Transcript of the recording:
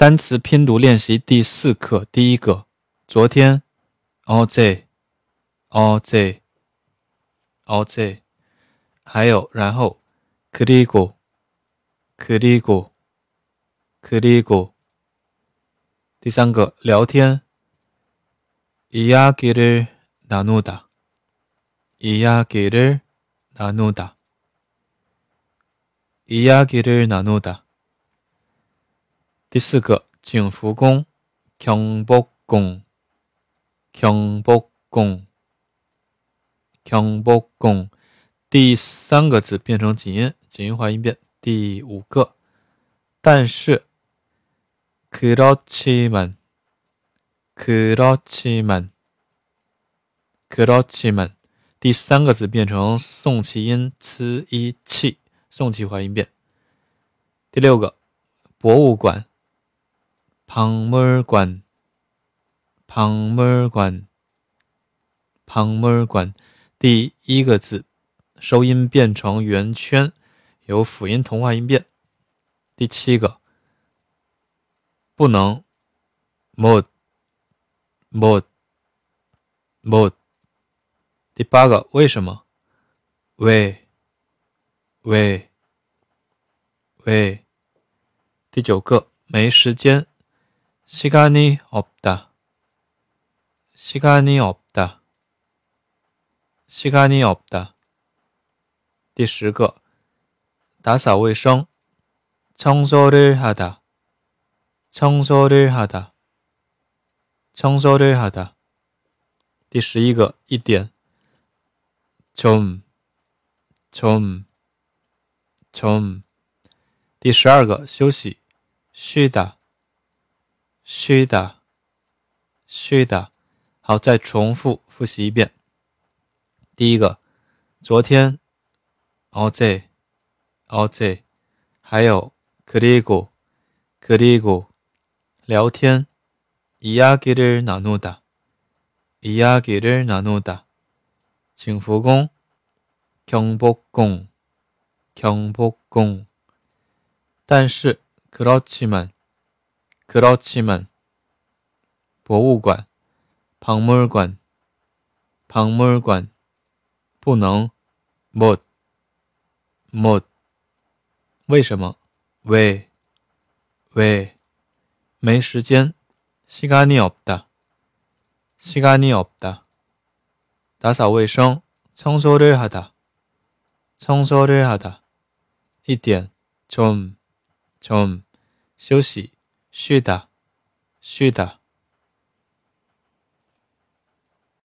单词拼读练习第四课，第一个，昨天，all day，all day，all day，还有然后，그리 고， 그리 고， 그리 고。 第三个，聊天，이야기를나누 다， 이야기를나누 다， 이야기를나누 다。 第四个景福宫，경복宫，경복宫，경복宫。第三个字变成紧音，紧音化音变。第五个，但是，그렇지 만， 그렇지 만， 그렇지 만。 第三个字变成送气音，c i 气，送气化音变。第六个，博物馆。 박물 관， 박물 관， 박물 관。 第一个字收音变成圆圈，有辅音同化音变。第七个不能，못 못 못。 第八个为什么，왜 왜 왜。 第九个没时间。 시간이없 다， 시간이없 다， 시간이없 다。 第十个，打扫卫生，청소를하 다， 청소를하 다， 청소를하 다。 第十一个，一点，좀， 좀， 좀。 第十二个，休息，쉬 다。 虚的，虚的。好，再重复复习一遍。第一个，昨天，어 제， 어 제， 还有그리 고， 그리 고， 聊天，이야기를나누 다， 이야기를나누 다， 请福宫，경복宫，경복宫，但是，그렇지 만。 그렇지 만， 博物馆，박물 관， 박물 관， 不能，못 못， 为什么？왜 왜， 没时间，시간이없 다， 시간이없 다， 打扫卫生，청소를하 다， 청소를하 다， 一点，좀 좀， 休息。 是的，是的。